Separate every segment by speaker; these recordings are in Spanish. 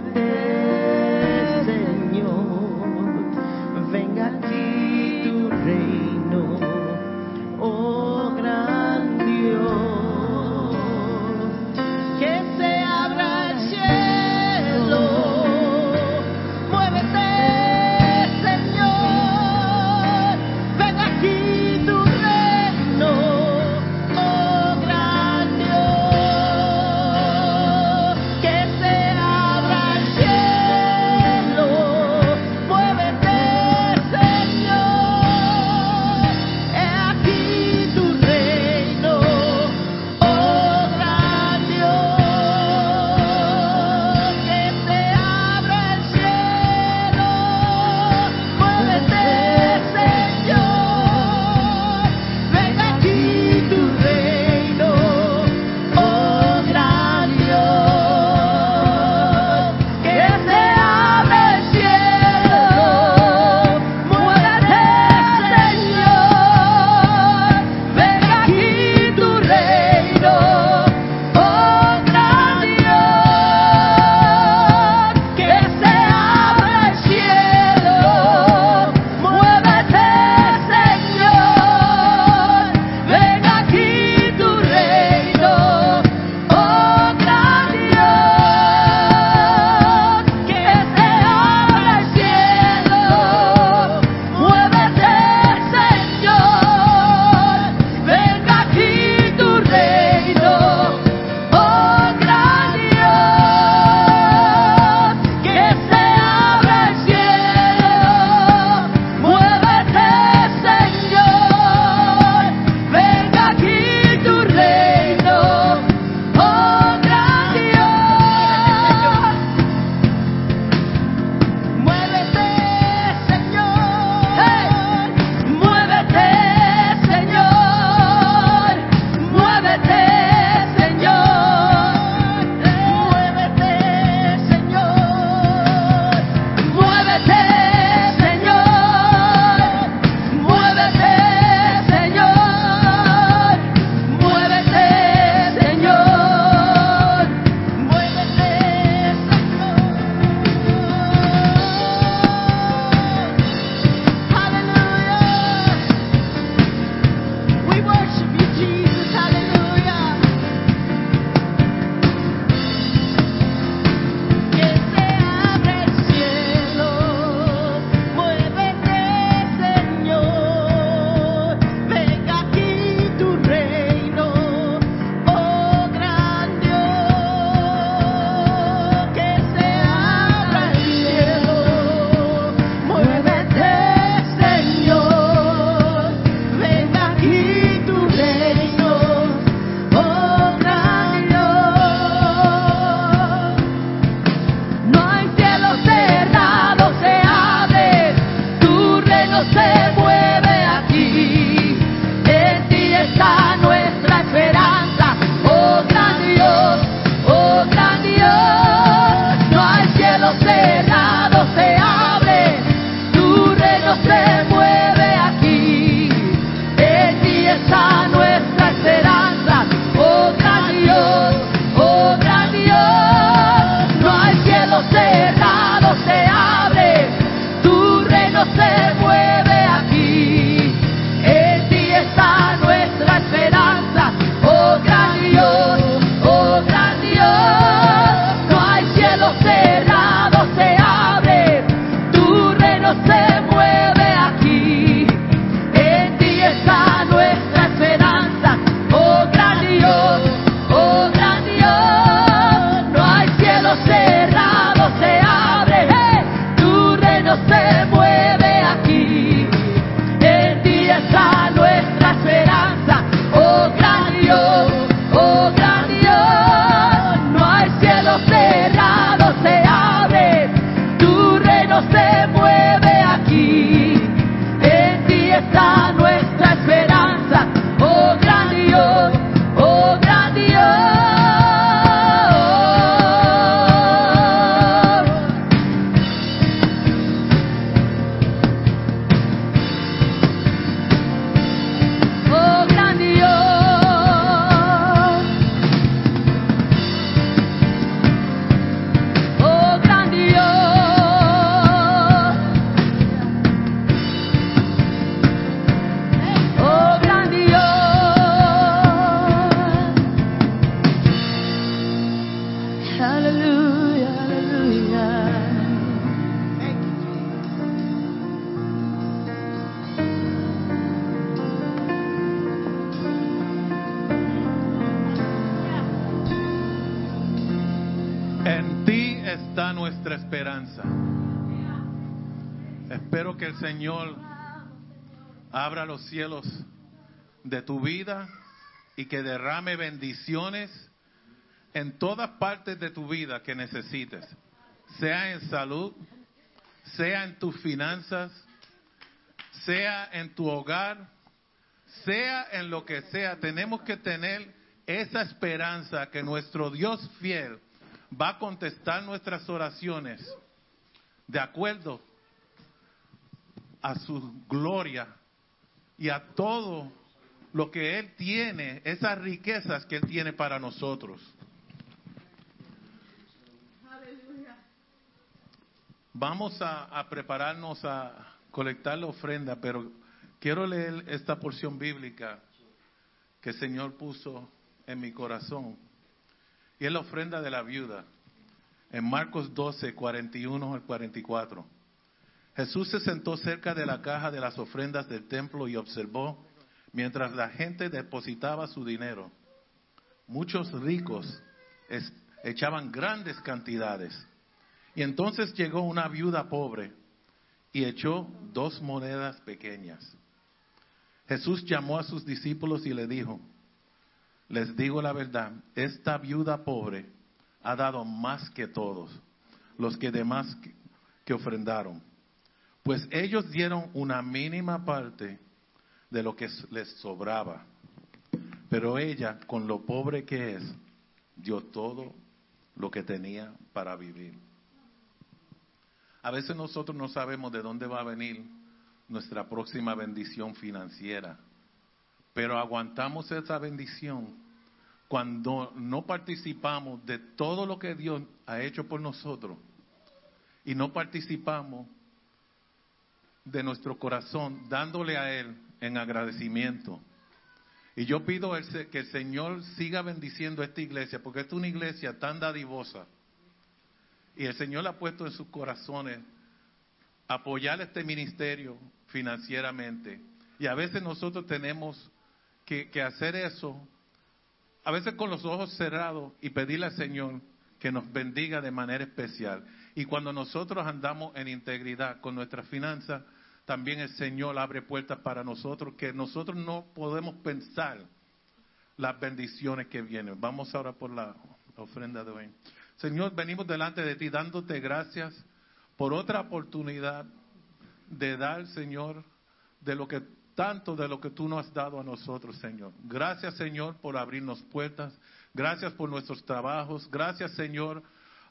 Speaker 1: muévete
Speaker 2: Señor, el Señor abra
Speaker 3: los cielos de tu vida y que derrame bendiciones en todas partes de tu vida que necesites, sea en salud, sea en tus finanzas, sea en tu hogar, sea en lo que sea. Tenemos que tener esa esperanza que nuestro Dios fiel va a contestar nuestras oraciones de acuerdo a su gloria y a todo lo que Él tiene, esas riquezas que Él tiene para nosotros. Vamos a, a prepararnos a colectar la ofrenda, pero quiero leer esta porción bíblica que el Señor puso en mi corazón. Y es la ofrenda de la viuda. En Marcos 12, 41 al 44. Jesús se sentó cerca de la caja de las ofrendas del templo y observó mientras la gente depositaba su dinero. Muchos ricos echaban grandes cantidades. Y entonces llegó una viuda pobre y echó dos monedas pequeñas. Jesús llamó a sus discípulos y le dijo, les digo la verdad, esta viuda pobre ha dado más que todos los que demás que ofrendaron, pues ellos dieron una mínima parte de lo que les sobraba, pero ella, con lo pobre que es, dio todo lo que tenía para vivir. A veces nosotros no sabemos de dónde va a venir nuestra próxima bendición financiera, pero aguantamos esa bendición cuando no participamos de todo lo que Dios ha hecho por nosotros y no participamos de nuestro corazón dándole a Él en agradecimiento. Y yo pido que el Señor siga bendiciendo esta iglesia, porque es una iglesia tan dadivosa. Y el Señor ha puesto en sus corazones apoyar este ministerio financieramente. Y a veces nosotros tenemos que, que hacer eso, a veces con los ojos cerrados y pedirle al Señor que nos bendiga de manera especial. Y cuando nosotros andamos en integridad con nuestras finanzas, también el Señor abre puertas para nosotros que nosotros no podemos pensar las bendiciones que vienen. Vamos ahora por la ofrenda de hoy. Señor, venimos delante de ti dándote gracias por otra oportunidad de dar, Señor, de lo que tanto de lo que tú nos has dado a nosotros, Señor. Gracias, Señor, por abrirnos puertas. Gracias por nuestros trabajos. Gracias, Señor,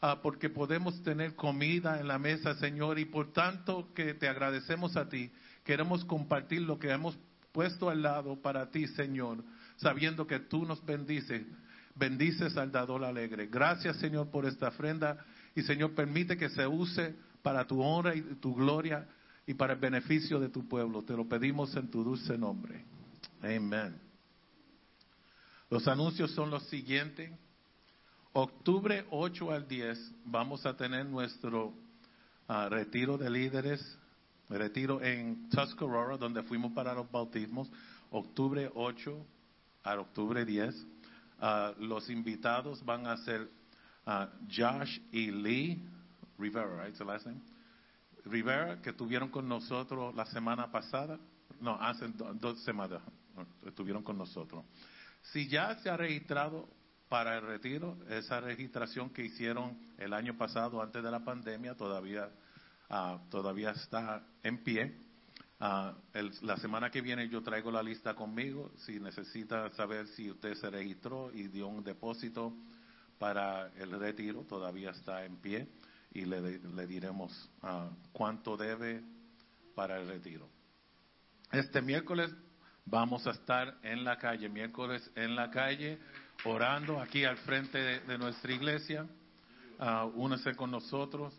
Speaker 3: ah, porque podemos tener comida en la mesa, Señor, y por tanto que te agradecemos a ti. Queremos compartir lo que hemos puesto al lado para ti, Señor, sabiendo que tú nos bendices. Bendices al dador alegre. Gracias, Señor, por esta ofrenda. Y, Señor, permite que se use para tu honra y tu gloria y para el beneficio de tu pueblo. Te lo pedimos en tu dulce nombre. Amén. Los anuncios son los siguientes. Octubre 8 al 10 vamos a tener nuestro ah, retiro de líderes, retiro en Tuscarora, donde fuimos para los bautismos, octubre 8 al octubre 10. Ah, los invitados van a ser ah, Josh y Lee Rivera, right? The last name? Rivera, que estuvieron con nosotros la semana pasada, no, hace do- dos semanas estuvieron con nosotros. Si ya se ha registrado para el retiro, esa registración que hicieron el año pasado antes de la pandemia todavía, ah, todavía está en pie. Ah, el- la semana que viene yo traigo la lista conmigo. Si necesita saber si usted se registró y dio un depósito para el retiro, todavía está en pie y le, le diremos ah, cuánto debe para el retiro. Este miércoles vamos a estar en la calle, miércoles en la calle, orando aquí al frente de, de nuestra iglesia. Ah, únese con nosotros.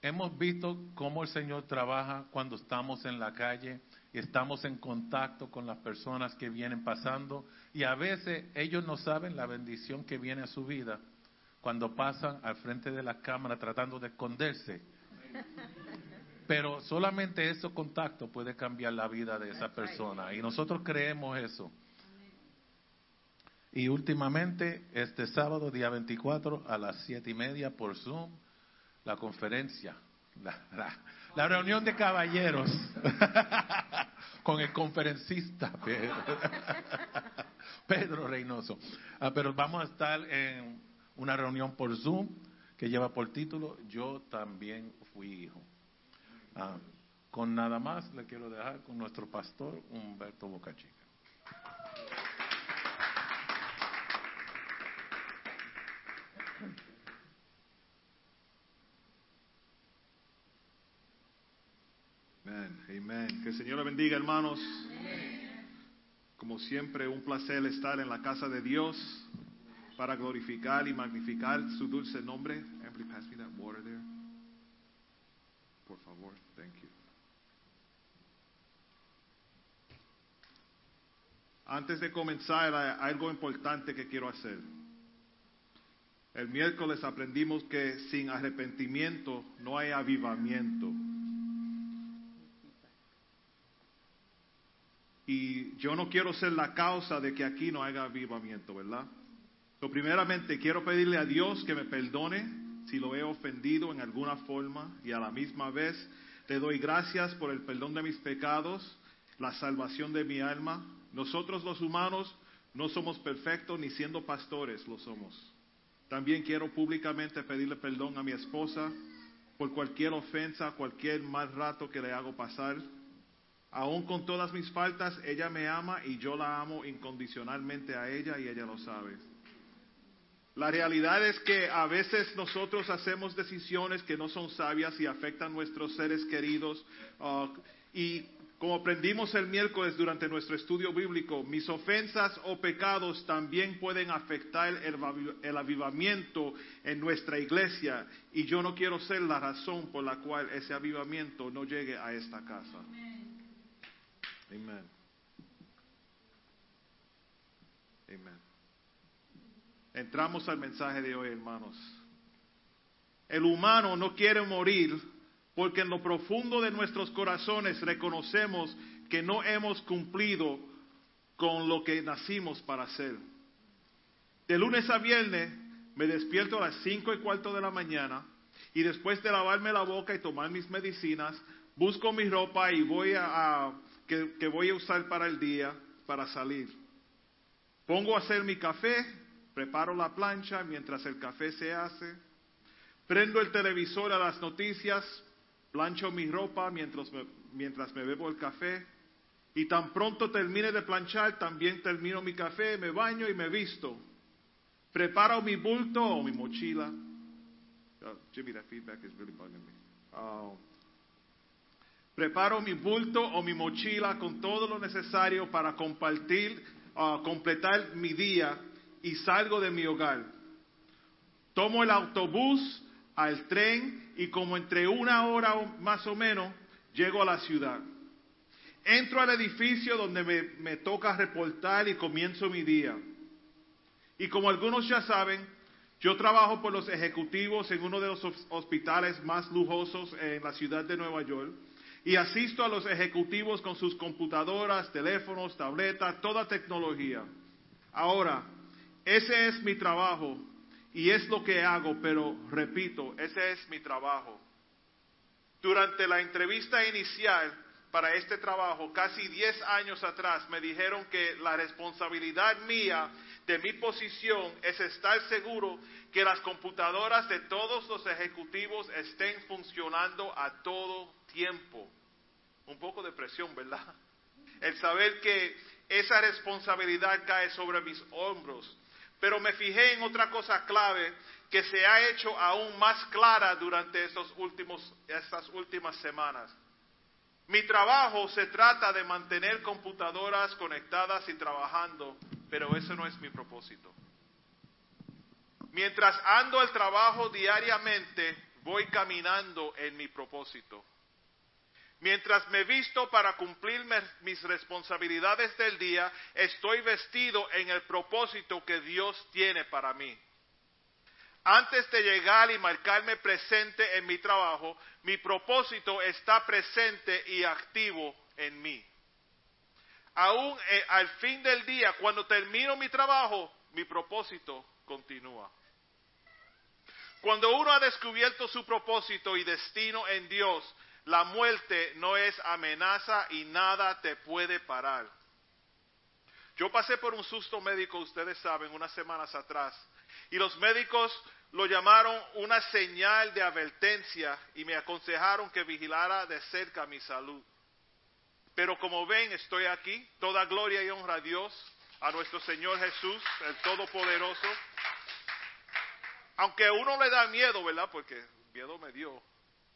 Speaker 3: Hemos visto cómo el Señor trabaja cuando estamos en la calle y estamos en contacto con las personas que vienen pasando y a veces ellos no saben la bendición que viene a su vida cuando pasan al frente de la cámara tratando de esconderse. Pero solamente ese contacto puede cambiar la vida de esa persona. Y nosotros creemos eso. Y últimamente, este sábado, día 24, a las siete y media por Zoom, la conferencia, la, reunión de caballeros con el conferencista Pedro, Pedro Reynoso. Ah, pero vamos a estar en una reunión por Zoom que lleva por título Yo también fui hijo. Ah, con nada más le quiero dejar con nuestro pastor Humberto Bocachica.
Speaker 4: Amén. Que el Señor le bendiga, hermanos. Como siempre, un placer estar en la casa de Dios para glorificar y magnificar su dulce nombre. Pass me that water there. Por favor, thank you. Antes de comenzar, hay algo importante que quiero hacer. El miércoles aprendimos que sin arrepentimiento no hay avivamiento. Y yo no quiero ser la causa de que aquí no haya avivamiento, ¿verdad? So, primeramente, quiero pedirle a Dios que me perdone si lo he ofendido en alguna forma y a la misma vez le doy gracias por el perdón de mis pecados, la salvación de mi alma. Nosotros los humanos no somos perfectos ni siendo pastores lo somos. También quiero públicamente pedirle perdón a mi esposa por cualquier ofensa, cualquier mal rato que le hago pasar. Aún con todas mis faltas, ella me ama y yo la amo incondicionalmente a ella y ella lo sabe. La realidad es que a veces nosotros hacemos decisiones que no son sabias y afectan a nuestros seres queridos. ah, y como aprendimos el miércoles durante nuestro estudio bíblico, mis ofensas o pecados también pueden afectar el, el avivamiento en nuestra iglesia. Y yo no quiero ser la razón por la cual ese avivamiento no llegue a esta casa. Amen. Amen. Entramos al mensaje de hoy, hermanos. El humano no quiere morir porque en lo profundo de nuestros corazones reconocemos que no hemos cumplido con lo que nacimos para hacer. De lunes a viernes me despierto a las cinco y cuarto de la mañana y después de lavarme la boca y tomar mis medicinas, busco mi ropa y voy a, a- que, voy a usar para el día para salir. Pongo a hacer mi café, preparo la plancha mientras el café se hace, prendo el televisor a las noticias, plancho mi ropa mientras me, mientras me bebo el café y tan pronto termine de planchar también termino mi café, me baño y me visto. Preparo mi bulto o mi mochila. Oh, Jimmy, that feedback is really bugging me. Oh. Preparo mi bulto o mi mochila con todo lo necesario para compartir, ah, completar mi día y salgo de mi hogar. Tomo el autobús al tren y como entre una hora más o menos llego a la ciudad. Entro al edificio donde me, me toca reportar y comienzo mi día. Y como algunos ya saben, yo trabajo por los ejecutivos en uno de los hos- hospitales más lujosos en la ciudad de Nueva York y asisto a los ejecutivos con sus computadoras, teléfonos, tabletas, toda tecnología. Ahora, ese es mi trabajo y es lo que hago, pero repito, ese es mi trabajo. Durante la entrevista inicial para este trabajo, casi 10 años atrás, me dijeron que la responsabilidad mía de mi posición es estar seguro que las computadoras de todos los ejecutivos estén funcionando a todo tiempo. Un poco de presión, ¿verdad? El saber que esa responsabilidad cae sobre mis hombros. Pero me fijé en otra cosa clave que se ha hecho aún más clara durante estos últimos, estas últimas semanas. Mi trabajo se trata de mantener computadoras conectadas y trabajando, pero eso no es mi propósito. Mientras ando al trabajo diariamente, voy caminando en mi propósito. Mientras me visto para cumplir mis responsabilidades del día, estoy vestido en el propósito que Dios tiene para mí. Antes de llegar y marcarme presente en mi trabajo, mi propósito está presente y activo en mí. Aún eh, al fin del día, cuando termino mi trabajo, mi propósito continúa. Cuando uno ha descubierto su propósito y destino en Dios, la muerte no es amenaza y nada te puede parar. Yo pasé por un susto médico, ustedes saben, unas semanas atrás, y los médicos lo llamaron una señal de advertencia y me aconsejaron que vigilara de cerca mi salud. Pero como ven, estoy aquí. Toda gloria y honra a Dios, a nuestro Señor Jesús, el Todopoderoso. Aunque a uno le da miedo, ¿verdad? Porque miedo me dio.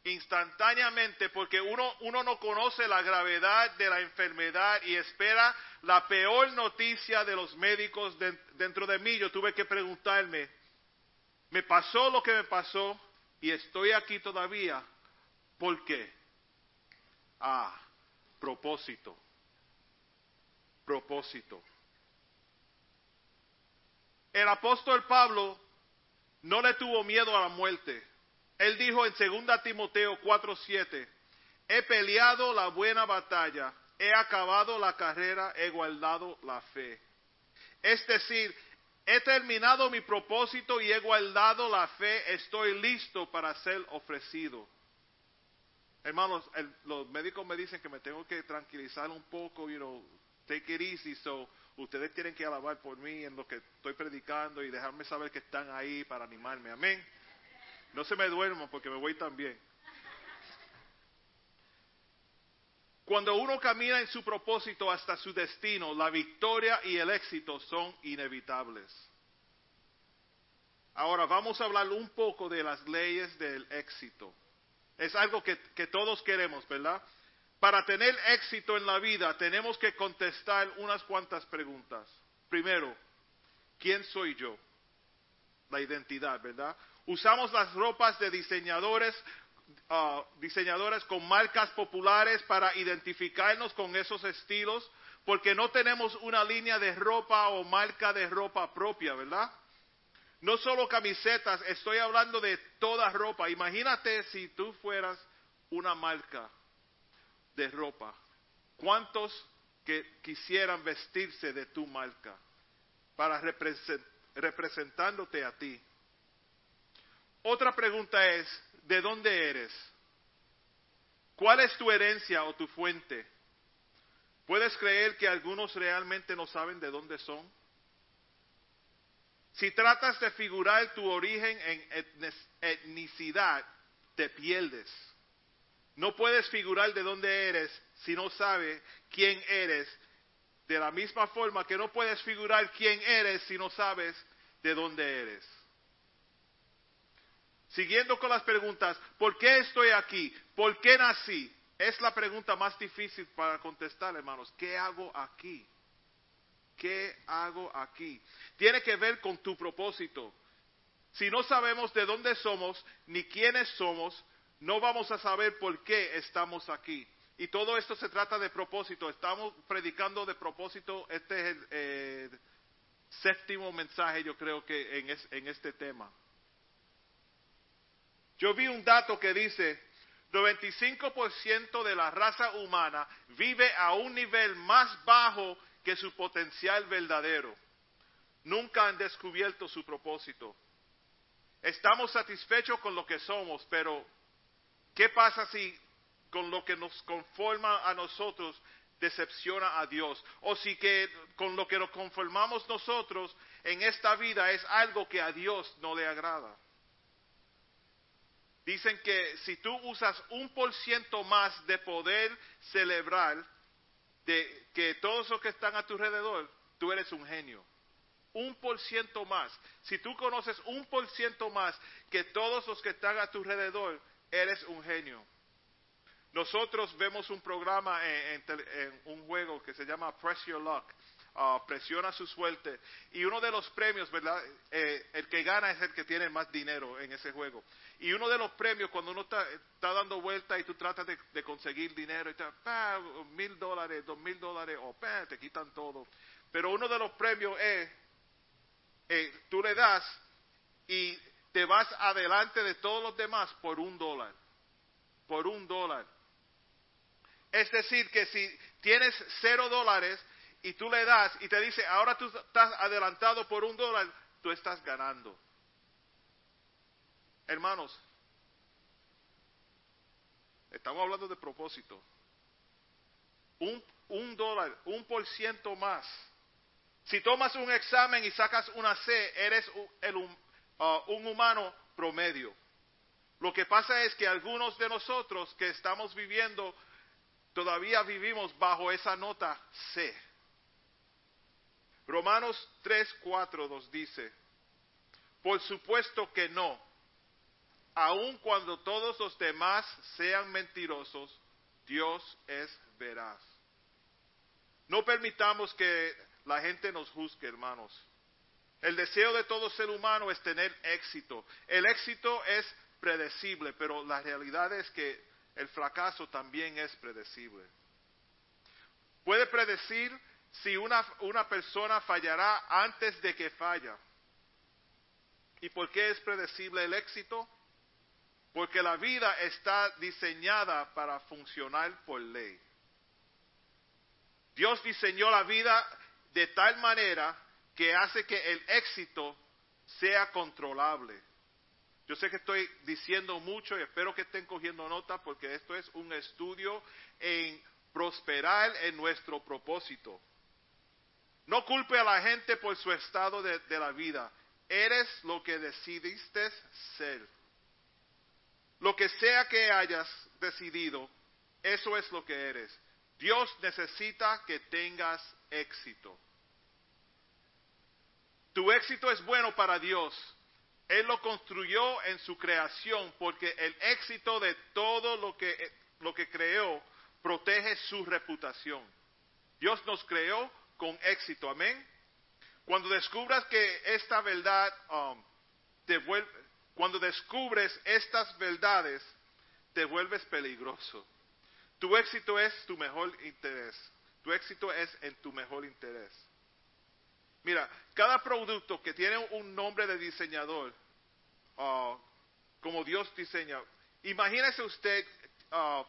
Speaker 4: Instantáneamente, porque uno, uno no conoce la gravedad de la enfermedad y espera la peor noticia de los médicos de- dentro de mí. Yo tuve que preguntarme, me pasó lo que me pasó y estoy aquí todavía. ¿Por qué? Ah, propósito. Propósito. El apóstol Pablo no le tuvo miedo a la muerte. Él dijo en 2 Timoteo 4:7, he peleado la buena batalla, he acabado la carrera, he guardado la fe. Es decir, he terminado mi propósito y he guardado la fe, estoy listo para ser ofrecido. Hermanos, el- los médicos me dicen que me tengo que tranquilizar un poco, you know, take it easy, so ustedes tienen que alabar por mí en lo que estoy predicando y dejarme saber que están ahí para animarme. Amén. No se me duerman porque me voy también. Cuando uno camina en su propósito hasta su destino, la victoria y el éxito son inevitables. Ahora vamos a hablar un poco de las leyes del éxito. Es algo que, que todos queremos, ¿verdad? Para tener éxito en la vida tenemos que contestar unas cuantas preguntas. Primero, ¿quién soy yo? La identidad, ¿verdad? Usamos las ropas de diseñadores, ah, con marcas populares para identificarnos con esos estilos, porque no tenemos una línea de ropa o marca de ropa propia, ¿verdad? No solo camisetas, estoy hablando de toda ropa. Imagínate si tú fueras una marca de ropa. ¿Cuántos que quisieran vestirse de tu marca para represent- representándote a ti? Otra pregunta es, ¿de dónde eres? ¿Cuál es tu herencia o tu fuente? ¿Puedes creer que algunos realmente no saben de dónde son? Si tratas de figurar tu origen en etnicidad, te pierdes. No puedes figurar de dónde eres si no sabes quién eres. De la misma forma que no puedes figurar quién eres si no sabes de dónde eres. Siguiendo con las preguntas, ¿por qué estoy aquí? ¿Por qué nací? Es la pregunta más difícil para contestar, hermanos. ¿Qué hago aquí? ¿Qué hago aquí? Tiene que ver con tu propósito. Si no sabemos de dónde somos ni quiénes somos, no vamos a saber por qué estamos aquí. Y todo esto se trata de propósito. Estamos predicando de propósito. Este es el eh, séptimo mensaje, yo creo que en, es- en este tema. Yo vi un dato que dice, 95% de la raza humana vive a un nivel más bajo que su potencial verdadero. Nunca han descubierto su propósito. Estamos satisfechos con lo que somos, pero ¿qué pasa si con lo que nos conforma a nosotros decepciona a Dios? O si que con lo que nos conformamos nosotros en esta vida es algo que a Dios no le agrada. Dicen que si tú usas un por ciento más de poder celebrar de que todos los que están a tu alrededor, tú eres un genio. Un por ciento más. Si tú conoces un por ciento más que todos los que están a tu alrededor, eres un genio. Nosotros vemos un programa en, un juego que se llama Press Your Luck. ah, presiona su suerte. Y uno de los premios, ¿verdad? Eh, el que gana es el que tiene más dinero en ese juego. Y uno de los premios, cuando uno está, está dando vuelta y tú tratas de, conseguir dinero, y pa, mil dólares, dos mil dólares, o te quitan todo. Pero uno de los premios es, eh, tú le das y te vas adelante de todos los demás por un dólar. Por un dólar. Es decir, que si tienes cero dólares y tú le das y te dice, ahora tú estás adelantado por un dólar, tú estás ganando. Hermanos, estamos hablando de propósito. Un, un dólar, un por ciento más. Si tomas un examen y sacas una C, eres un, el, uh, un humano promedio. Lo que pasa es que algunos de nosotros que estamos viviendo, todavía vivimos bajo esa nota C. Romanos 3, 4 nos dice, por supuesto que no, aun cuando todos los demás sean mentirosos, Dios es veraz. No permitamos que la gente nos juzgue, hermanos. El deseo de todo ser humano es tener éxito. El éxito es predecible, pero la realidad es que el fracaso también es predecible. Puede predecir si una, una persona fallará antes de que falla. ¿Y por qué es predecible el éxito? Porque la vida está diseñada para funcionar por ley. Dios diseñó la vida de tal manera que hace que el éxito sea controlable. Yo sé que estoy diciendo mucho y espero que estén cogiendo nota porque esto es un estudio en prosperar en nuestro propósito. No culpe a la gente por su estado de, la vida. Eres lo que decidiste ser. Lo que sea que hayas decidido, eso es lo que eres. Dios necesita que tengas éxito. Tu éxito es bueno para Dios. Él lo construyó en su creación porque el éxito de todo lo que, lo que creó protege su reputación. Dios nos creó con éxito, amén. Cuando descubras que esta verdad, um, te vuelve, cuando descubres estas verdades, te vuelves peligroso. Tu éxito es tu mejor interés. Tu éxito es en tu mejor interés. Mira, cada producto que tiene un nombre de diseñador, uh, como Dios diseña, imagínese usted, uh,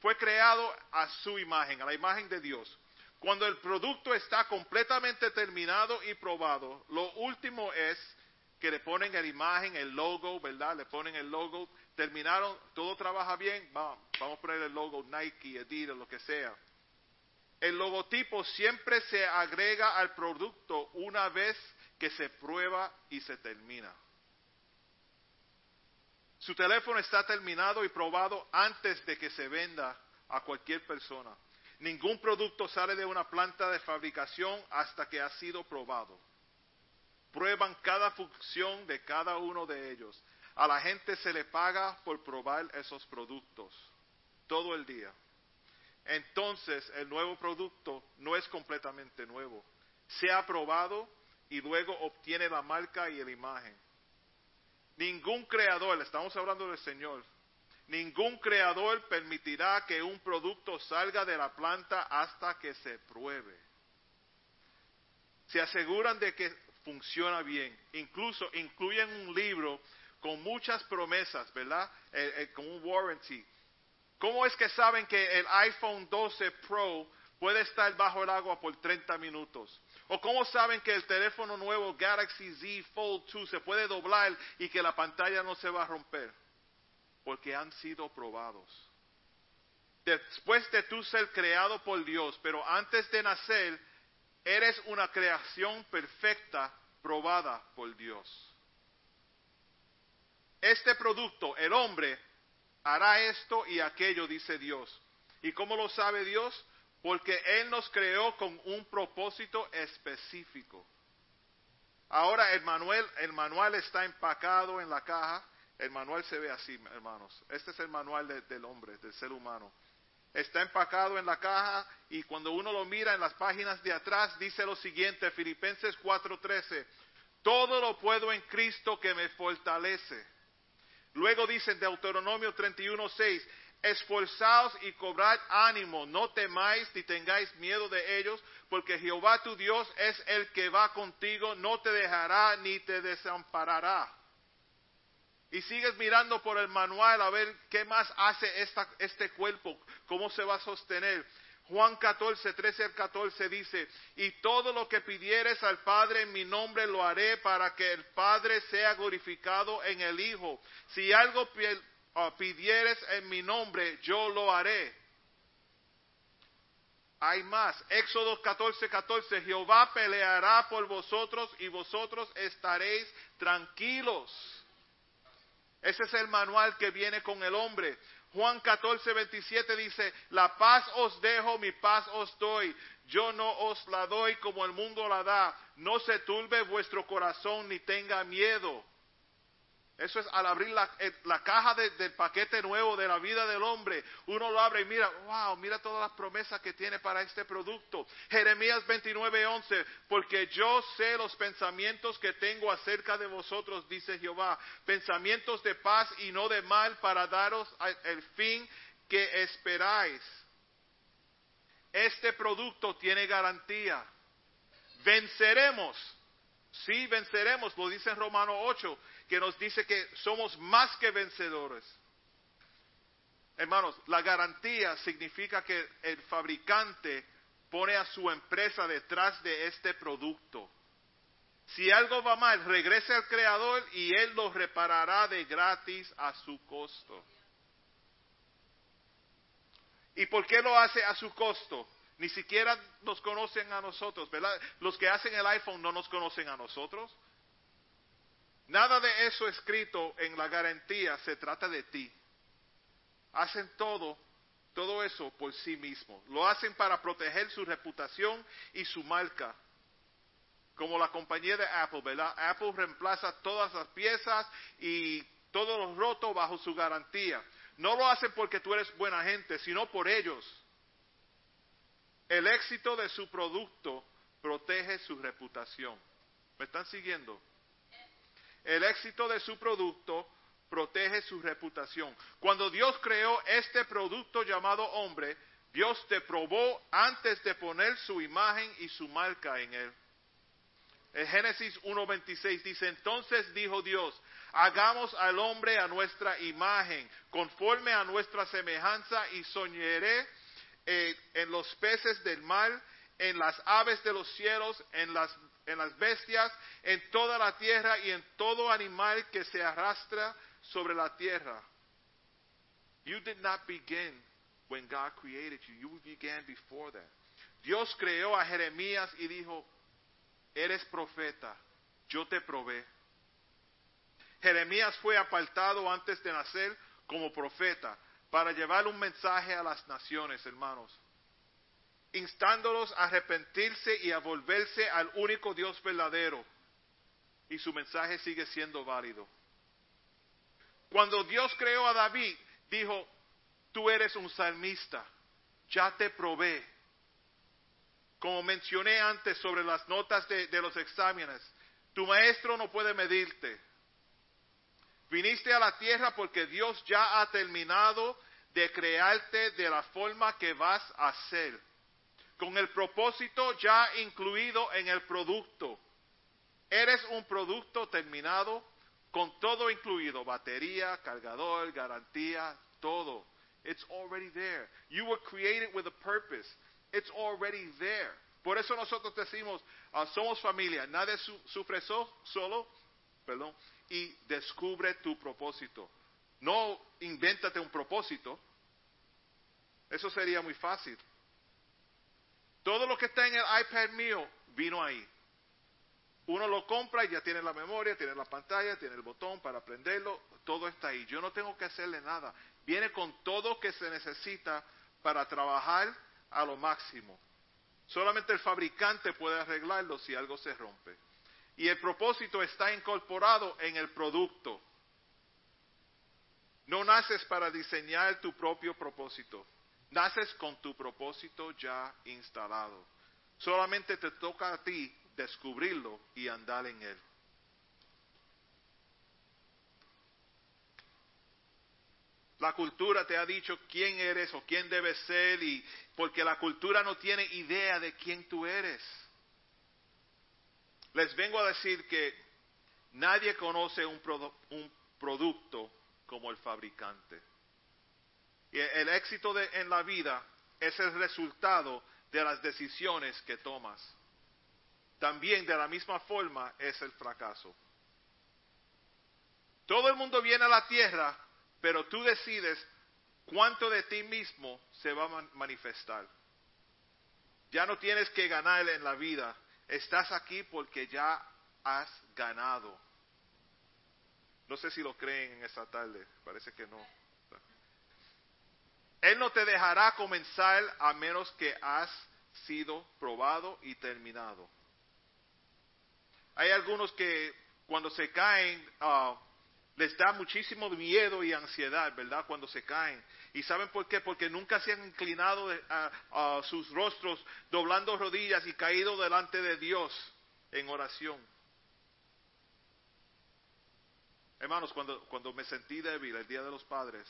Speaker 4: fue creado a su imagen, a la imagen de Dios. Cuando el producto está completamente terminado y probado, lo último es que le ponen la imagen, el logo, ¿verdad? Le ponen el logo, terminaron, todo trabaja bien, vamos, vamos a poner el logo Nike, Adidas, lo que sea. El logotipo siempre se agrega al producto una vez que se prueba y se termina. Su teléfono está terminado y probado antes de que se venda a cualquier persona. Ningún producto sale de una planta de fabricación hasta que ha sido probado. Prueban cada función de cada uno de ellos. A la gente se le paga por probar esos productos todo el día. Entonces el nuevo producto no es completamente nuevo. Se ha probado y luego obtiene la marca y la imagen. Ningún creador, estamos hablando del Señor, ningún creador permitirá que un producto salga de la planta hasta que se pruebe. Se aseguran de que funciona bien. Incluso incluyen un libro con muchas promesas, ¿verdad? Eh, eh, con un warranty. ¿Cómo es que saben que el iPhone 12 Pro puede estar bajo el agua por 30 minutos? ¿O cómo saben que el teléfono nuevo Galaxy Z Fold 2 se puede doblar y que la pantalla no se va a romper? Porque han sido probados. Después de tú ser creado por Dios, pero antes de nacer, eres una creación perfecta probada por Dios. Este producto, el hombre, hará esto y aquello, dice Dios. ¿Y cómo lo sabe Dios? Porque Él nos creó con un propósito específico. Ahora el manual, el manual está empacado en la caja. El manual se ve así, hermanos. Este es el manual de, del hombre, del ser humano. Está empacado en la caja y cuando uno lo mira en las páginas de atrás dice lo siguiente, Filipenses 4:13, todo lo puedo en Cristo que me fortalece. Luego dice Deuteronomio 31:6, esforzaos y cobrad ánimo, no temáis ni tengáis miedo de ellos, porque Jehová tu Dios es el que va contigo, no te dejará ni te desamparará. Y sigues mirando por el manual a ver qué más hace esta, este cuerpo, cómo se va a sostener. Juan 14, 13 al 14 dice, y todo lo que pidieres al Padre en mi nombre lo haré para que el Padre sea glorificado en el Hijo. Si algo ah, pidieres en mi nombre, yo lo haré. Hay más. Éxodo 14, 14. Jehová peleará por vosotros y vosotros estaréis tranquilos. Ese es el manual que viene con el hombre. Juan 14, 27 dice, la paz os dejo, mi paz os doy. Yo no os la doy como el mundo la da. No se turbe vuestro corazón ni tenga miedo. Eso es al abrir la, eh, la caja de- del paquete nuevo de la vida del hombre. Uno lo abre y mira, wow, mira todas las promesas que tiene para este producto. Jeremías 29, 11, porque yo sé los pensamientos que tengo acerca de vosotros, dice Jehová, pensamientos de paz y no de mal para daros el fin que esperáis. Este producto tiene garantía. Venceremos. Sí, venceremos, lo dice en Romano 8, que nos dice que somos más que vencedores. Hermanos, la garantía significa que el fabricante pone a su empresa detrás de este producto. Si algo va mal, regrese al creador y él lo reparará de gratis a su costo. ¿Y por qué lo hace a su costo? Ni siquiera nos conocen a nosotros, ¿verdad? Los que hacen el iPhone no nos conocen a nosotros. Nada de eso escrito en la garantía se trata de ti. Hacen todo, todo eso por sí mismos. Lo hacen para proteger su reputación y su marca. Como la compañía de Apple, ¿verdad? Apple reemplaza todas las piezas y todo lo roto bajo su garantía. No lo hacen porque tú eres buena gente, sino por ellos. El éxito de su producto protege su reputación. ¿Me están siguiendo? El éxito de su producto protege su reputación. Cuando Dios creó este producto llamado hombre, Dios te probó antes de poner su imagen y su marca en él. Génesis 1.26 dice, entonces dijo Dios, hagamos al hombre a nuestra imagen, conforme a nuestra semejanza, y soñaré eh, en los peces del mar, en las aves de los cielos, en las, en las bestias, en toda la tierra y en todo animal que se arrastra sobre la tierra. You did not begin when God created you. You began before that. Dios creó a Jeremías y dijo, eres profeta, yo te probé. Jeremías fue apartado antes de nacer como profeta para llevar un mensaje a las naciones, hermanos, instándolos a arrepentirse y a volverse al único Dios verdadero. Y su mensaje sigue siendo válido. Cuando Dios creó a David, dijo, tú eres un salmista, ya te probé. Como mencioné antes sobre las notas de, los exámenes, tu maestro no puede medirte. Viniste a la tierra porque Dios ya ha terminado de crearte de la forma que vas a ser, con el propósito ya incluido en el producto. Eres un producto terminado con todo incluido, batería, cargador, garantía, todo. It's already there. You were created with a purpose. It's already there. Por eso nosotros decimos, ah, somos familia, nadie su- sufre so- solo, perdón, y descubre tu propósito. No invéntate un propósito. Eso sería muy fácil. Todo lo que está en el iPad mío vino ahí. Uno lo compra y ya tiene la memoria, tiene la pantalla, tiene el botón para prenderlo, todo está ahí. Yo no tengo que hacerle nada. Viene con todo que se necesita para trabajar a lo máximo. Solamente el fabricante puede arreglarlo si algo se rompe. Y el propósito está incorporado en el producto. No naces para diseñar tu propio propósito. Naces con tu propósito ya instalado. Solamente te toca a ti descubrirlo y andar en él. La cultura te ha dicho quién eres o quién debes ser y porque la cultura no tiene idea de quién tú eres. Les vengo a decir que nadie conoce un, un producto como el fabricante. El éxito en la vida es el resultado de las decisiones que tomas. También de la misma forma es el fracaso. Todo el mundo viene a la tierra, pero tú decides cuánto de ti mismo se va a man- manifestar. Ya no tienes que ganar en la vida. Estás aquí porque ya has ganado. No sé si lo creen en esta tarde. Parece que no. Él no te dejará comenzar a menos que has sido probado y terminado. Hay algunos que cuando se caen ah, les da muchísimo miedo y ansiedad, ¿verdad? Cuando se caen. ¿Y saben por qué? Porque nunca se han inclinado de- a, a sus rostros, doblando rodillas y caído delante de Dios en oración. Hermanos, cuando, cuando me sentí débil el Día de los Padres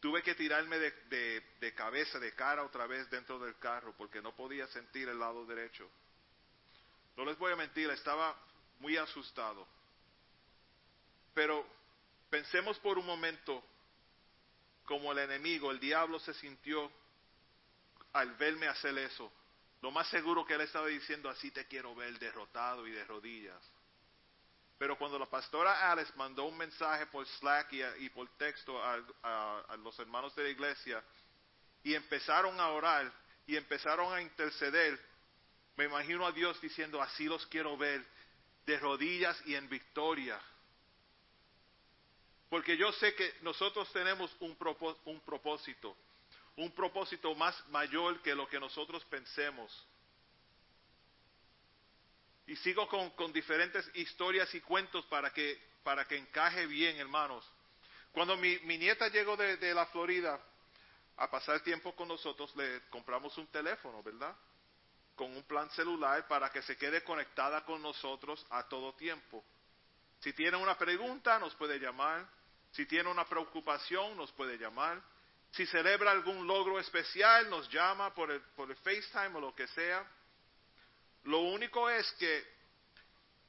Speaker 4: tuve que tirarme de, de- cabeza, de cara otra vez dentro del carro porque no podía sentir el lado derecho. No les voy a mentir, estaba muy asustado. Pero pensemos por un momento como el enemigo, el diablo se sintió al verme hacer eso. Lo más seguro que él estaba diciendo, así te quiero ver derrotado y de rodillas. Pero cuando la pastora Alice mandó un mensaje por Slack y, por texto a, a- los hermanos de la iglesia y empezaron a orar y empezaron a interceder, me imagino a Dios diciendo, así los quiero ver, de rodillas y en victoria. Porque yo sé que nosotros tenemos un propósito, un propósito más mayor que lo que nosotros pensemos. Y sigo con, diferentes historias y cuentos para que, para que encaje bien, hermanos. Cuando mi, mi nieta llegó de, de la Florida a pasar tiempo con nosotros, le compramos un teléfono, ¿verdad? Con un plan celular para que se quede conectada con nosotros a todo tiempo. Si tiene una pregunta, nos puede llamar. Si tiene una preocupación, nos puede llamar. Si celebra algún logro especial, nos llama por el, por el FaceTime o lo que sea. Lo único es que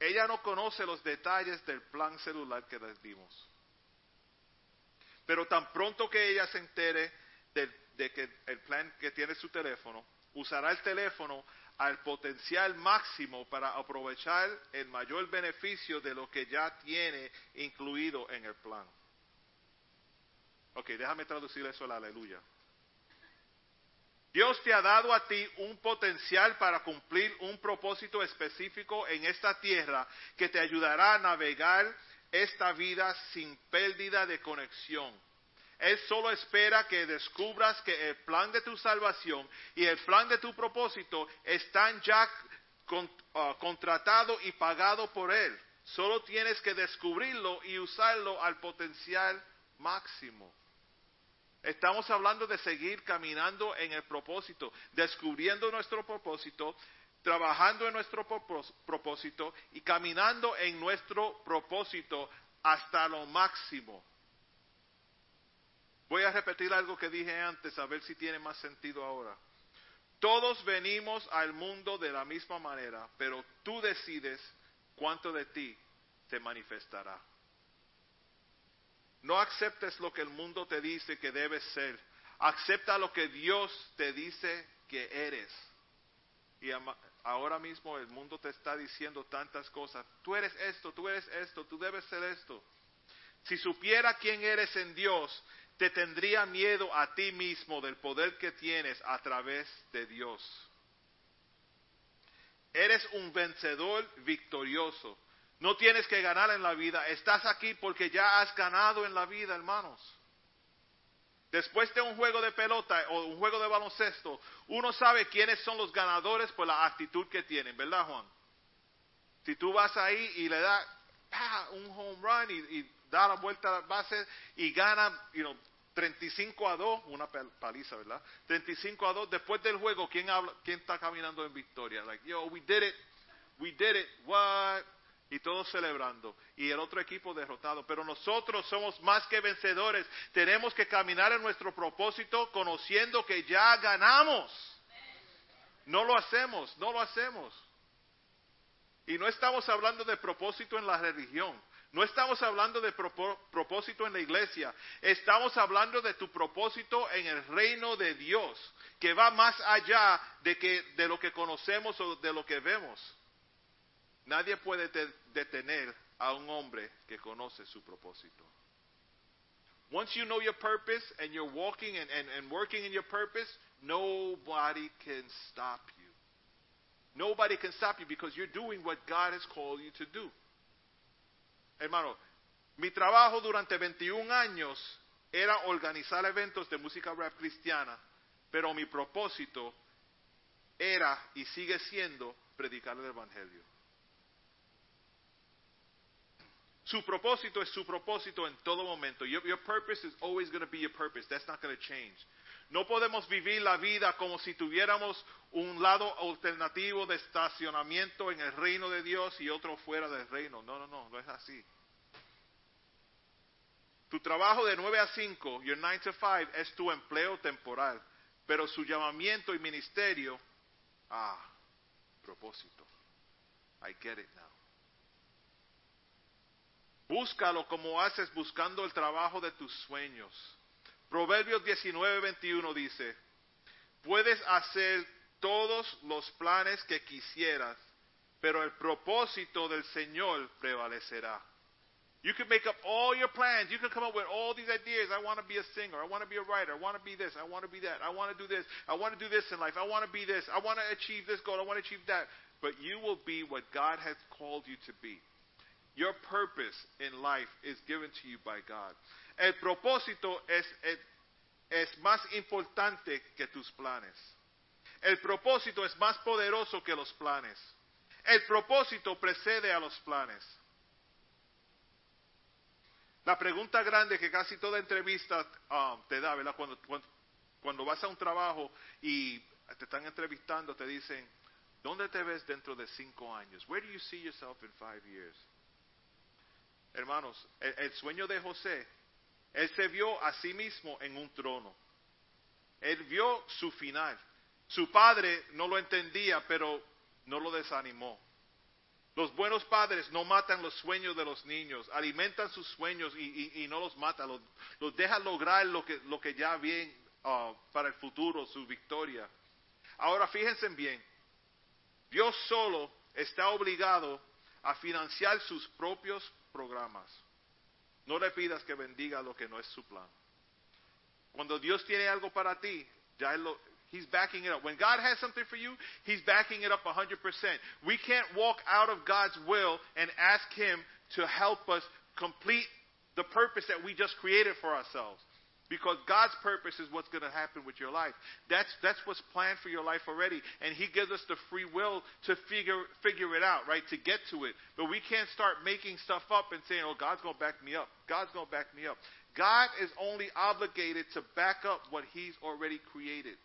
Speaker 4: ella no conoce los detalles del plan celular que les dimos. Pero tan pronto que ella se entere de, que el plan que tiene su teléfono, usará el teléfono al potencial máximo para aprovechar el mayor beneficio de lo que ya tiene incluido en el plan. Ok, déjame traducir eso al aleluya. Dios te ha dado a ti un potencial para cumplir un propósito específico en esta tierra que te ayudará a navegar esta vida sin pérdida de conexión. Él solo espera que descubras que el plan de tu salvación y el plan de tu propósito están ya con- ah, contratado y pagado por Él. Solo tienes que descubrirlo y usarlo al potencial máximo. Estamos hablando de seguir caminando en el propósito, descubriendo nuestro propósito, trabajando en nuestro propós- propósito y caminando en nuestro propósito hasta lo máximo. Voy a repetir algo que dije antes, a ver si tiene más sentido ahora. Todos venimos al mundo de la misma manera, pero tú decides cuánto de ti se manifestará. No aceptes lo que el mundo te dice que debes ser. Acepta lo que Dios te dice que eres. Y ahora mismo el mundo te está diciendo tantas cosas. Tú eres esto, tú eres esto, tú debes ser esto. Si supiera quién eres en Dios, te tendría miedo a ti mismo del poder que tienes a través de Dios. Eres un vencedor victorioso. No tienes que ganar en la vida. Estás aquí porque ya has ganado en la vida, hermanos. Después de un juego de pelota o un juego de baloncesto, uno sabe quiénes son los ganadores por la actitud que tienen, ¿verdad, Juan? Si tú vas ahí y le das un home run y, da la vuelta a la base y gana, you know, 35 a 2, una paliza, ¿verdad? 35 a 2, después del juego, ¿quién, habla, quién está caminando en victoria? Like, yo, we did it, we did it, what? Y todos celebrando. Y el otro equipo derrotado. Pero nosotros somos más que vencedores. Tenemos que caminar en nuestro propósito conociendo que ya ganamos. No lo hacemos, no lo hacemos. Y no estamos hablando de propósito en la religión. No estamos hablando de propósito en la iglesia, estamos hablando de tu propósito en el reino de Dios, que va más allá de, que, de lo que conocemos o de lo que vemos. Nadie puede te- detener a un hombre que conoce su propósito. Once you know your purpose and you're walking and, and, and working in your purpose, nobody can stop you. Nobody can stop you because you're doing what God has called you to do. Hermano, mi trabajo durante 21 años era organizar eventos de música rap cristiana, pero mi propósito era y sigue siendo predicar el Evangelio. Su propósito es su propósito en todo momento. Your, purpose is always going to be your purpose. That's not going to change. No podemos vivir la vida como si tuviéramos un lado alternativo de estacionamiento en el reino de Dios y otro fuera del reino. No, no, no, no es así. Tu trabajo de 9 a 5, your 9 to 5, es tu empleo temporal. Pero su llamamiento y ministerio, ah, propósito. I get it now. Búscalo como haces buscando el trabajo de tus sueños. Proverbios 19, 21 dice, puedes hacer todos los planes que quisieras, pero el propósito del Señor prevalecerá. You can make up all your plans. You can come up with all these ideas. I want to be a singer. I want to be a writer. I want to be this. I want to be that. I want to do this. I want to do this in life. I want to be this. I want to achieve this goal. I want to achieve that. But you will be what God has called you to be. Your purpose in life is given to you by God. El propósito es, es, más importante que tus planes. El propósito es más poderoso que los planes. El propósito precede a los planes. La pregunta grande que casi toda entrevista um, te da, ¿verdad? Cuando, cuando, cuando vas a un trabajo y te están entrevistando, te dicen, ¿dónde te ves dentro de cinco años? Where do you see yourself in five years? Hermanos, el, sueño de José, él se vio a sí mismo en un trono. Él vio su final. Su padre no lo entendía, pero no lo desanimó. Los buenos padres no matan los sueños de los niños, alimentan sus sueños y, y- y no los matan, los, los dejan lograr lo que, lo que ya ven ah, para el futuro, su victoria. Ahora fíjense bien, Dios solo está obligado a financiar sus propios programas. No le pidas que bendiga lo que no es su plan. Cuando Dios tiene algo para ti, ya él lo, He's backing it up. When God has something for you, He's backing it up 100%. We can't walk out of God's will and ask Him to help us complete the purpose that we just created for ourselves. Because God's purpose is what's going to happen with your life. That's, that's what's planned for your life already. And He gives us the free will to figure, figure it out, right? To get to it. But we can't start making stuff up and saying, oh, God's going to back me up. God's going to back me up. God is only obligated to back up what He's already created.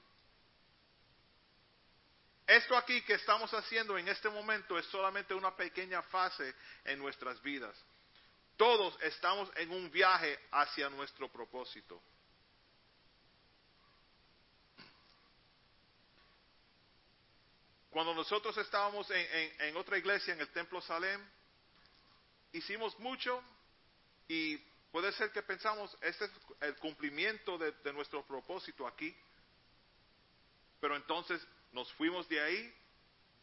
Speaker 4: Esto aquí que estamos haciendo en este momento es solamente una pequeña fase en nuestras vidas. Todos estamos en un viaje hacia nuestro propósito. Cuando nosotros estábamos en, otra iglesia, en el Templo Salem, hicimos mucho y puede ser que pensamos, este es el cumplimiento de, nuestro propósito aquí. Pero entonces nos fuimos de ahí,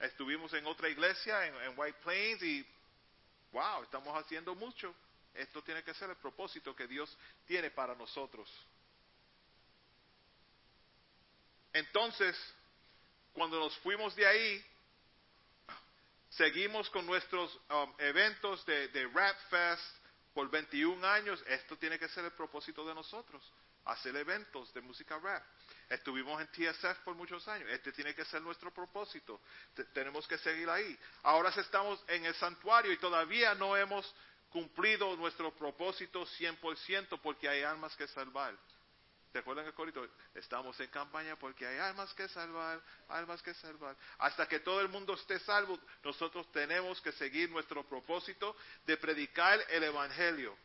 Speaker 4: estuvimos en otra iglesia, en White Plains, y wow, estamos haciendo mucho. Esto tiene que ser el propósito que Dios tiene para nosotros. Entonces, cuando nos fuimos de ahí, seguimos con nuestros um, eventos de, de Rap Fest por 21 años. Esto tiene que ser el propósito de nosotros, hacer eventos de música rap. Estuvimos en TSF por muchos años. Este tiene que ser nuestro propósito. Te- tenemos que seguir ahí. Ahora estamos en el santuario y todavía no hemos cumplido nuestro propósito 100% porque hay almas que salvar. ¿Te acuerdan el? Estamos en campaña porque hay almas que salvar, almas que salvar. Hasta que todo el mundo esté salvo, nosotros tenemos que seguir nuestro propósito de predicar el Evangelio.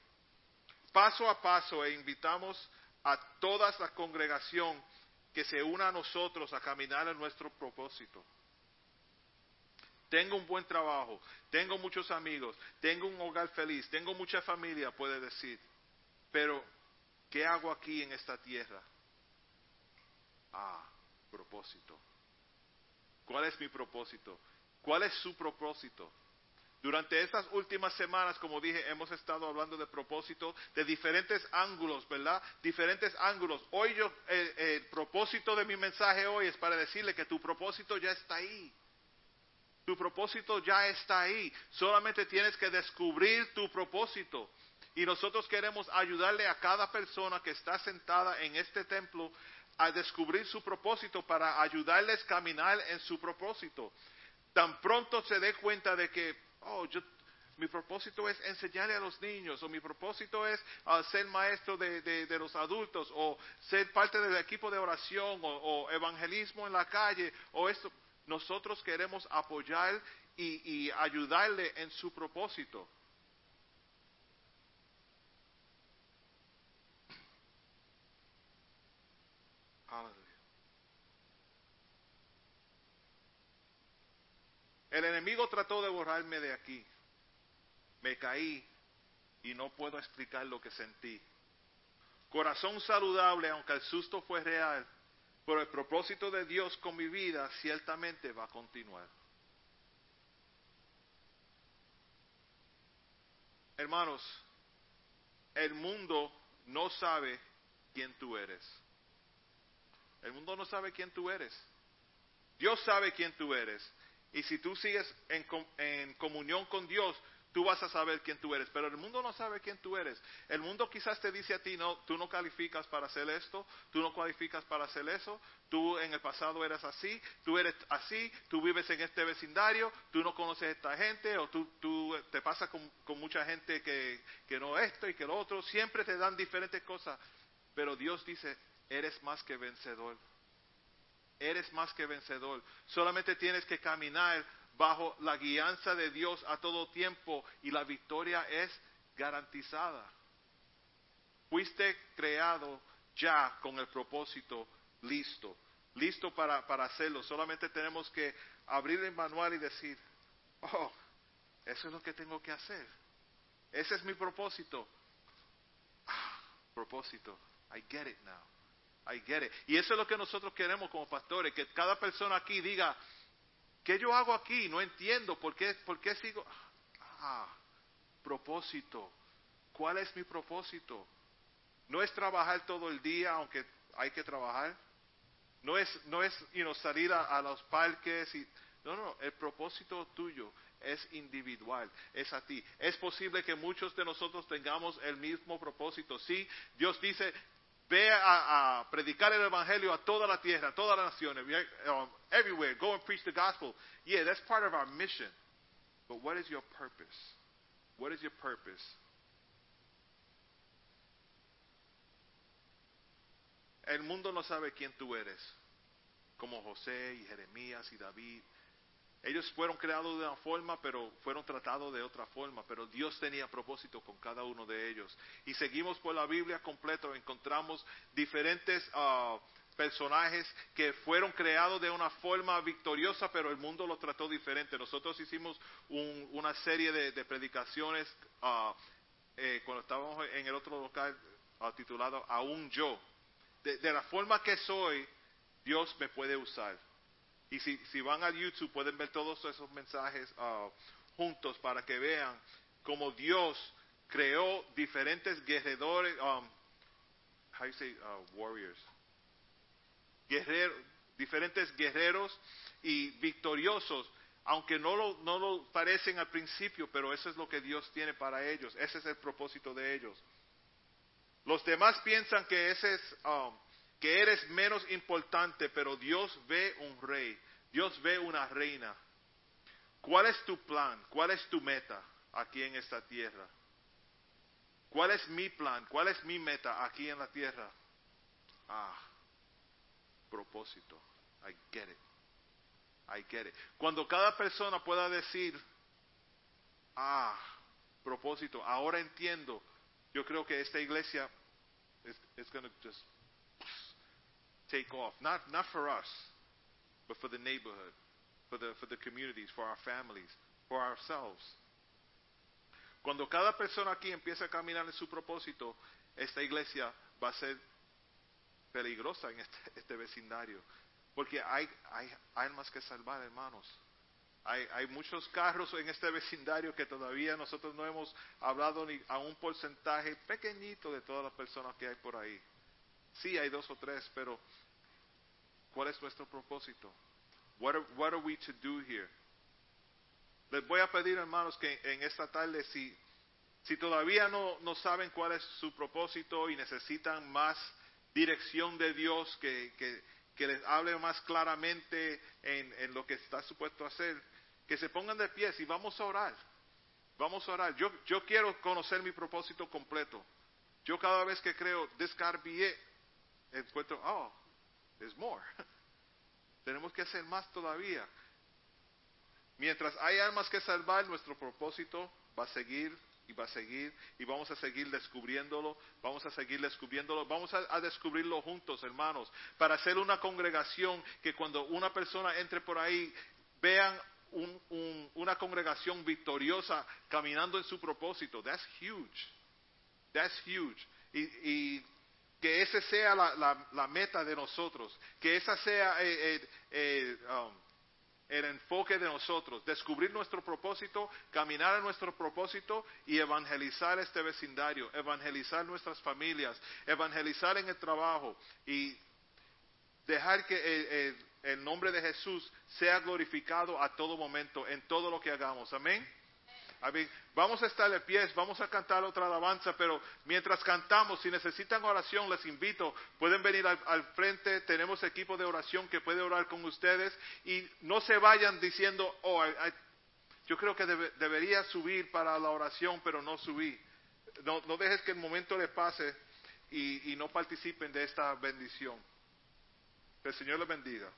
Speaker 4: Paso a paso e invitamos a toda la congregación que se una a nosotros a caminar en nuestro propósito. tengo un buen trabajo, tengo muchos amigos, tengo un hogar feliz, tengo mucha familia, puede decir. Pero, ¿qué hago aquí en esta tierra? Ah, propósito. ¿Cuál es mi propósito? ¿Cuál es su propósito? Durante estas últimas semanas, como dije, hemos estado hablando de propósito de diferentes ángulos, ¿verdad? Diferentes ángulos. Hoy yo, el propósito de mi mensaje hoy es para decirle que tu propósito ya está ahí. Tu propósito ya está ahí. Solamente tienes que descubrir tu propósito. Y nosotros queremos ayudarle a cada persona que está sentada en este templo a descubrir su propósito para ayudarles a caminar en su propósito. Tan pronto se dé cuenta de que, oh, yo, mi propósito es enseñarle a los niños, o mi propósito es ah, ser maestro de, los adultos, o ser parte del equipo de oración, o, evangelismo en la calle, o esto. Nosotros queremos apoyar y ayudarle en su propósito. Aleluya. El enemigo trató de borrarme de aquí. Me caí y no puedo explicar lo que sentí. Corazón saludable, aunque el susto fue real, pero el propósito de Dios con mi vida ciertamente va a continuar. Hermanos, el mundo no sabe quién tú eres. El mundo no sabe quién tú eres. Dios sabe quién tú eres. Y si tú sigues en, com- en comunión con Dios, tú vas a saber quién tú eres. Pero el mundo no sabe quién tú eres. El mundo quizás te dice a ti, no, tú no calificas para hacer esto, tú no cualificas para hacer eso, tú en el pasado eras así, tú eres así, tú vives en este vecindario, tú no conoces a esta gente, o tú, tú te pasas con, con mucha gente que, que no esto y que lo otro. Siempre te dan diferentes cosas. Pero Dios dice, eres más que vencedor eres más que vencedor. Solamente tienes que caminar bajo la guianza de Dios a todo tiempo y la victoria es garantizada. Fuiste creado ya con el propósito listo, listo para, para hacerlo. Solamente tenemos que abrir el manual y decir, oh, eso es lo que tengo que hacer. Ese es mi propósito. Ah, propósito. I get it now. I get it. Y eso es lo que nosotros queremos como pastores, que cada persona aquí diga, ¿qué yo hago aquí? No entiendo, ¿por qué, por qué sigo? Ah, propósito. ¿Cuál es mi propósito? No es trabajar todo el día, aunque hay que trabajar. No es, no es you know, salir a, los parques. Y, no, no, el propósito tuyo es individual, es a ti. Es posible que muchos de nosotros tengamos el mismo propósito. Sí, Dios dice, ve a, a predicar el evangelio a toda la tierra, a todas las naciones, um, everywhere. Go and preach the gospel. Yeah, that's part of our mission. But what is your purpose? What is your purpose? El mundo no sabe quién tú eres, como José y Jeremías y David. Ellos fueron creados de una forma, pero fueron tratados de otra forma. Pero Dios tenía propósito con cada uno de ellos. Y seguimos por la Biblia completa, encontramos diferentes ah, personajes que fueron creados de una forma victoriosa, pero el mundo los trató diferente. Nosotros hicimos un- una serie de, predicaciones ah, eh, cuando estábamos en el otro local ah, titulado Aún yo. De la forma que soy, Dios me puede usar. Y si, van a YouTube pueden ver todos esos mensajes ah, juntos para que vean cómo Dios creó diferentes guerreros, um, how you say, uh, warriors, diferentes guerreros y victoriosos, aunque no lo, no lo parecen al principio, pero eso es lo que Dios tiene para ellos, ese es el propósito de ellos. Los demás piensan que ese es, um, que eres menos importante, pero Dios ve un rey, Dios ve una reina. ¿Cuál es tu plan? ¿Cuál es tu meta aquí en esta tierra? ¿Cuál es mi plan? ¿Cuál es mi meta aquí en la tierra? Ah, propósito. I get it. I get it. Cuando cada persona pueda decir, ah, propósito, ahora entiendo, yo creo que esta iglesia is going to just take off. Not, not for us, but for the neighborhood. for the, for the communities, for our families, for ourselves. Cuando cada persona aquí empiece a caminar en su propósito, esta iglesia va a ser peligrosa en este, este vecindario. Porque hay, hay almas que salvar, hermanos. Hay, hay muchos carros en este vecindario que todavía nosotros no hemos hablado ni a un porcentaje pequeñito de todas las personas que hay por ahí. Sí, hay dos o tres, pero ¿cuál es nuestro propósito? What are, what are we to do here? Les voy a pedir, hermanos, que en esta tarde, si, si todavía no, no saben cuál es su propósito y necesitan más dirección de Dios, que, que, que les hable más claramente en, en lo que está supuesto hacer, que se pongan de pies y vamos a orar. Vamos a orar. Yo, yo quiero conocer mi propósito completo. Yo cada vez que creo, this encuentro, oh, there's more. Tenemos que hacer más todavía. Mientras hay almas que salvar, nuestro propósito va a seguir y va a seguir y vamos a seguir descubriéndolo, vamos a seguir descubriéndolo, vamos a, descubrirlo juntos, hermanos, para hacer una congregación que cuando una persona entre por ahí vean un, una congregación victoriosa caminando en su propósito. That's huge. That's huge. Y, y que ese sea la, meta de nosotros, que esa sea eh, eh, eh, um, el enfoque de nosotros, descubrir nuestro propósito, caminar a nuestro propósito y evangelizar este vecindario, evangelizar nuestras familias, evangelizar en el trabajo y dejar que el nombre de Jesús sea glorificado a todo momento, en todo lo que hagamos. Amén. Vamos a estar de pies, vamos a cantar otra alabanza, pero mientras cantamos, si necesitan oración, les invito, pueden venir al, frente, tenemos equipo de oración que puede orar con ustedes y no se vayan diciendo, oh, yo creo que debe, debería subir para la oración, pero no subí. No, no dejes que el momento le pase y, y no participen de esta bendición. Que el Señor les bendiga.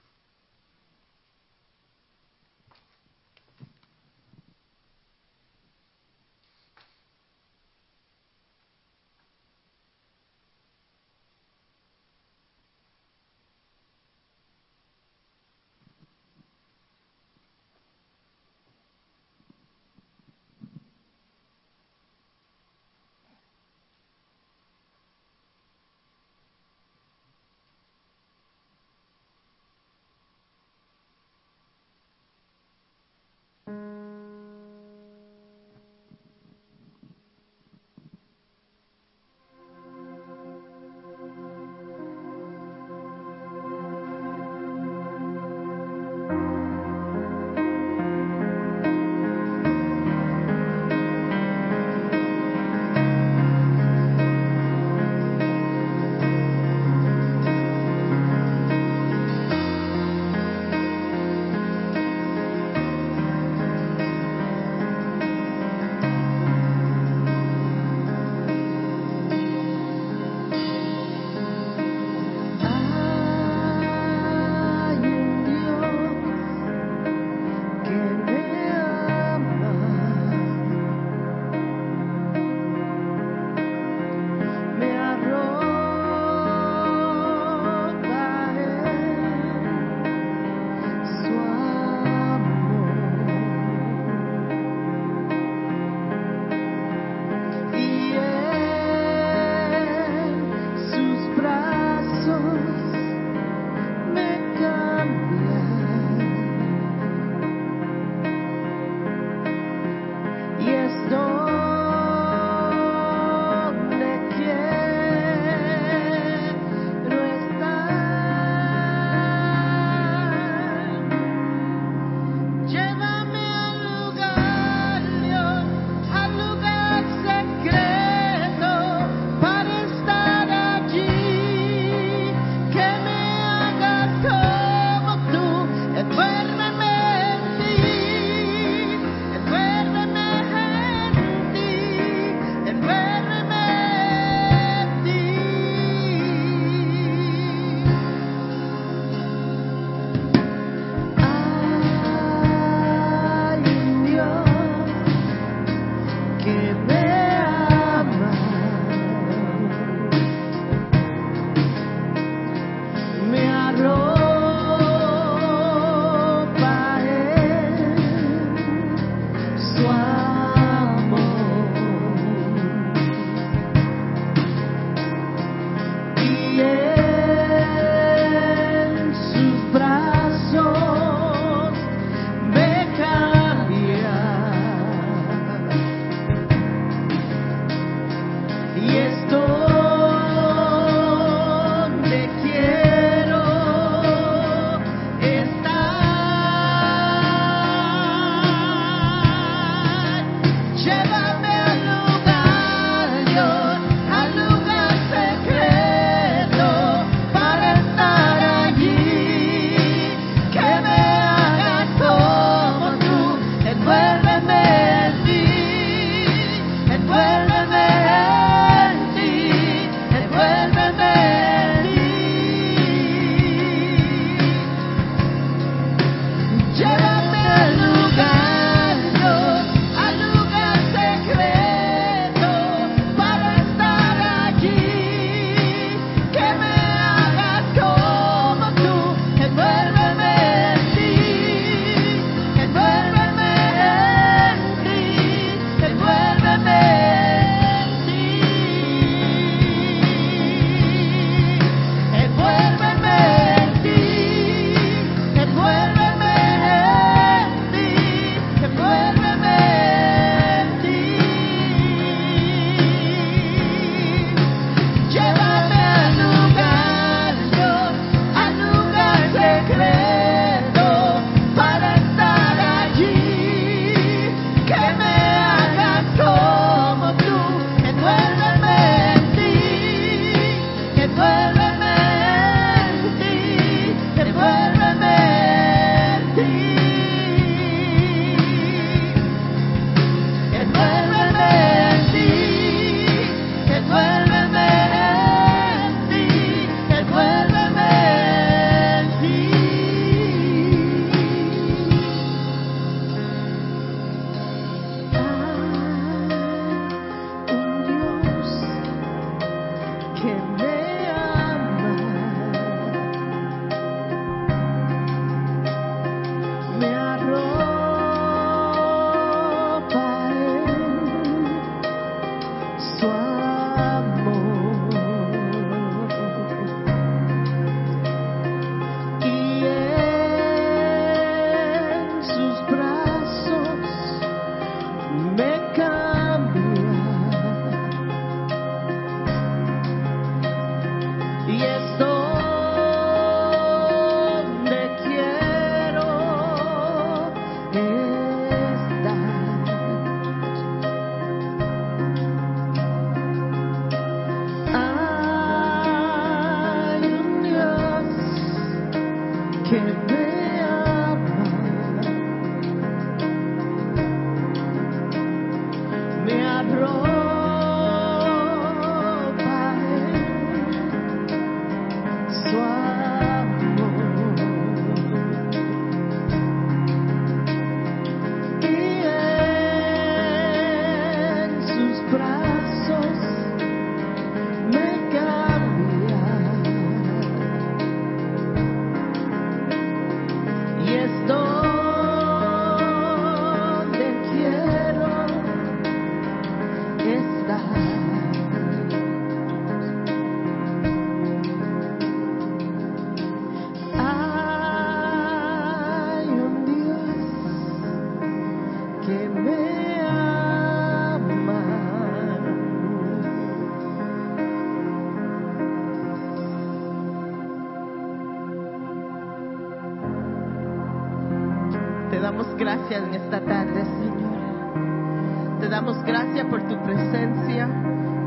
Speaker 5: Gracias esta tarde, Señor. Te damos gracias por tu presencia.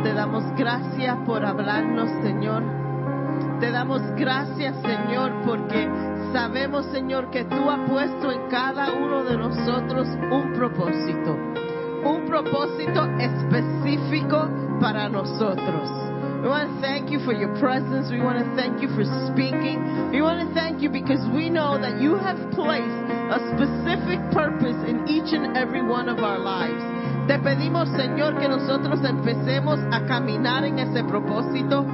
Speaker 5: Te damos gracias por hablarnos, Señor. Te damos gracias, Señor, porque sabemos, Señor, que tú has puesto en cada uno de nosotros un propósito. Un propósito específico para nosotros. We want to thank you for your presence. We want to thank you for speaking. We want to thank you because we know that you have placed a specific purpose in each and every one of our lives. Te pedimos, Señor, que nosotros empecemos a caminar en ese propósito,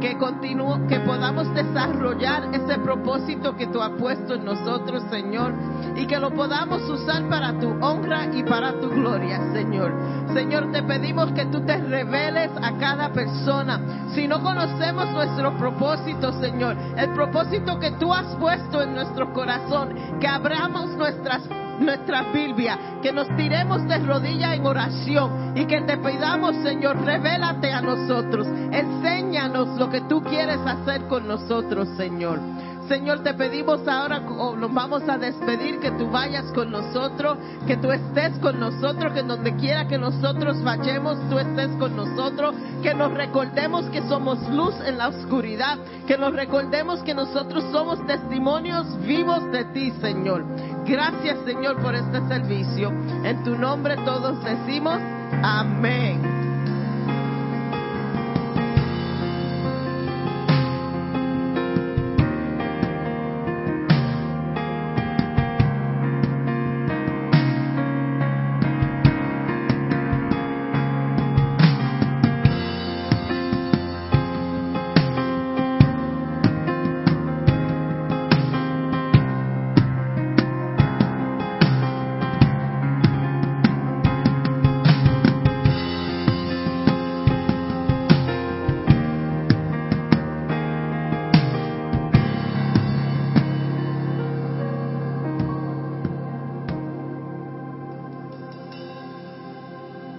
Speaker 5: que continúe, que podamos desarrollar ese propósito que tú has puesto en nosotros, Señor, y que lo podamos usar para tu honra y para tu gloria, Señor. Señor, te pedimos que tú te reveles a cada persona. Si no conocemos nuestro propósito, Señor, el propósito que tú has puesto en nuestro corazón, que abramos nuestras nuestra Biblia, que nos tiremos de rodillas en oración y que te pidamos, Señor, revélate a nosotros, enséñanos lo que tú quieres hacer con nosotros, Señor. Señor, te pedimos ahora, o nos vamos a despedir, que tú vayas con nosotros, que tú estés con nosotros, que donde quiera que nosotros vayamos, tú estés con nosotros, que nos recordemos que somos luz en la oscuridad, que nos recordemos que nosotros somos testimonios vivos de ti, Señor. Gracias, Señor, por este servicio. En tu nombre todos decimos amén.